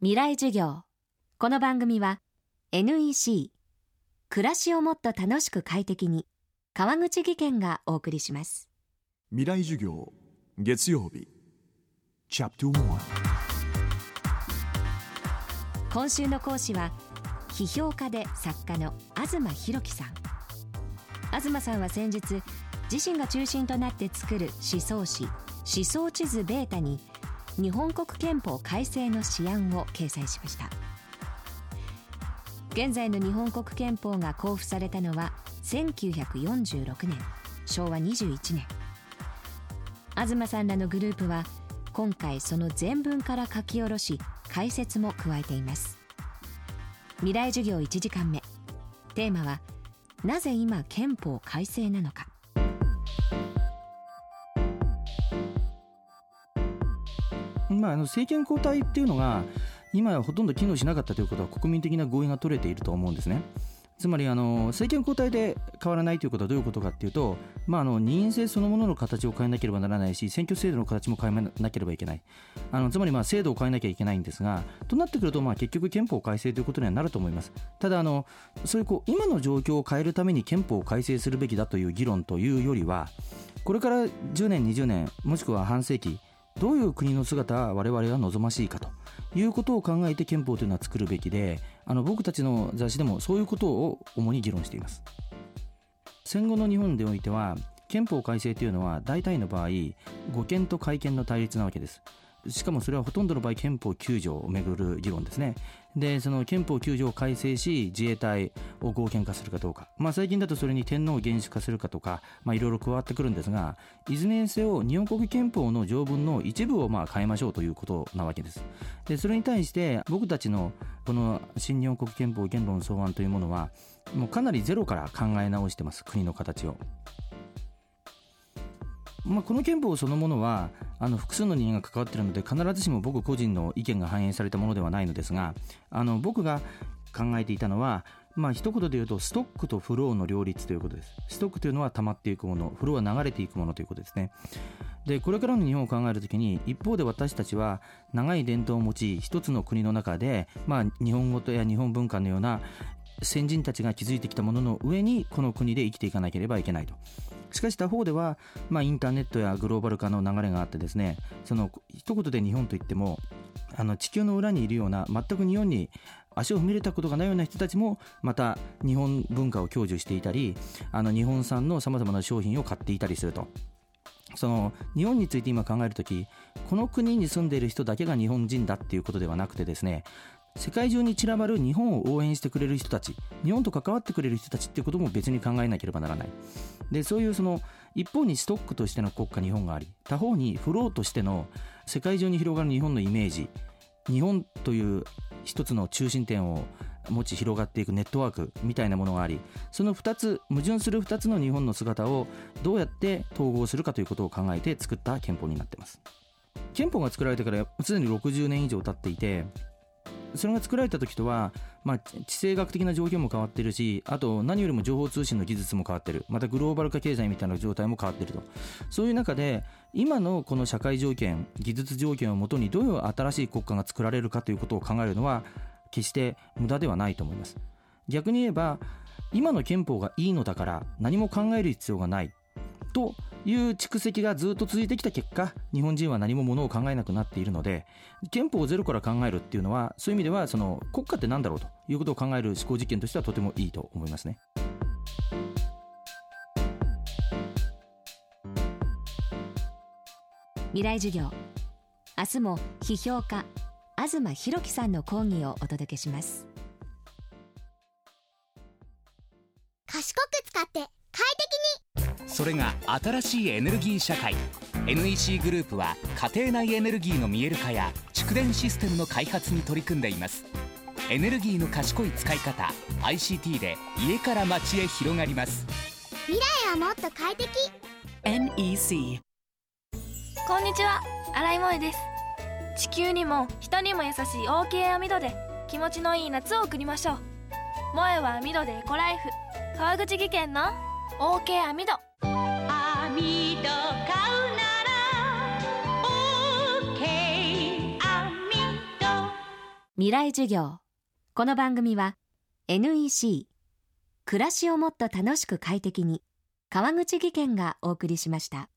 未来授業。この番組は NEC 暮らしをもっと楽しく快適に川口義賢がお送りします。未来授業月曜日。チャプト1今週の講師は批評家で作家の東博樹さん。東さんは先日自身が中心となって作る思想誌思想地図ベータに日本国憲法改正の試案を掲載しました。現在の日本国憲法が公布されたのは1946年昭和21年。東さんらのグループは今回その全文から書き下ろし解説も加えています。未来授業1時間目。テーマはなぜ今憲法改正なのか。まあ、あの政権交代っていうのが今やほとんど機能しなかったということは国民的な合意が取れていると思うんですね。つまりあの政権交代で変わらないということはどういうことかというと、まあ、あの任意制そのものの形を変えなければならないし選挙制度の形も変えなければいけないあのつまりまあ制度を変えなきゃいけないんですがとなってくるとまあ結局憲法改正ということにはなると思いますただあのそういうこう今の状況を変えるために憲法を改正するべきだという議論というよりはこれから10年20年もしくは半世紀どういう国の姿は我々が望ましいかということを考えて憲法というのは作るべきであの僕たちの雑誌でもそういうことを主に議論しています。戦後の日本においては憲法改正というのは大体の場合護憲と改憲の対立なわけです。しかもそれはほとんどの場合憲法9条をめぐる議論ですね。でその憲法9条を改正し自衛隊を合憲化するかどうか、まあ、最近だとそれに天皇を厳守化するかとか、まあ、いろいろ加わってくるんですがいずれにせよ日本国憲法の条文の一部をまあ変えましょうということなわけです。でそれに対して僕たちのこの新日本国憲法言論草案というものはもうかなりゼロから考え直してます国の形を。まあ、この憲法そのものはあの複数の人間が関わっているので必ずしも僕個人の意見が反映されたものではないのですがあの僕が考えていたのはまあ一言で言うとストックとフローの両立ということです。ストックというのは溜まっていくものフローは流れていくものということですね。でこれからの日本を考えるときに一方で私たちは長い伝統を持ち一つの国の中で、まあ、日本語とや日本文化のような先人たちが築いてきたものの上にこの国で生きていかなければいけないと。しかし他方では、まあ、インターネットやグローバル化の流れがあってですねその一言で日本といってもあの地球の裏にいるような全く日本に足を踏み入れたことがないような人たちもまた日本文化を享受していたりあの日本産のさまざまな商品を買っていたりすると。その日本について今考えるときこの国に住んでいる人だけが日本人だっていうことではなくてですね世界中に散らばる日本を応援してくれる人たち日本と関わってくれる人たちっていうことも別に考えなければならない。でそういうその一方にストックとしての国家日本があり他方にフローとしての世界中に広がる日本のイメージ日本という一つの中心点を持ち広がっていくネットワークみたいなものがありその2つ矛盾する2つの日本の姿をどうやって統合するかということを考えて作った憲法になっています。憲法が作られてからすでに60年以上経っていてそれが作られた時とは、まあ、地政学的な状況も変わってるしあと何よりも情報通信の技術も変わってる。またグローバル化経済みたいな状態も変わってると。そういう中で今のこの社会条件技術条件をもとにどういう新しい国家が作られるかということを考えるのは決して無駄ではないと思います。逆に言えば今の憲法がいいのだから何も考える必要がないという蓄積がずっと続いてきた結果日本人は何もものを考えなくなっているので憲法をゼロから考えるっていうのはそういう意味ではその国家って何だろうということを考える思考実験としてはとてもいいと思いますね。未来授業。明日も批評家東博樹さんの講義をお届けします。賢く使って快適にそれが新しいエネルギー社会。NEC グループは家庭内エネルギーの見える化や蓄電システムの開発に取り組んでいます。エネルギーの賢い使い方 ICT で家から街へ広がります。未来はもっと快適。NEC こんにちは。新井萌です。地球にも人にも優しい OK 網戸で気持ちのいい夏を送りましょう。萌えは網戸でエコライフ。川口技研の OK 網戸未来授業。この番組は NEC 暮らしをもっと楽しく快適に川口義賢がお送りしました。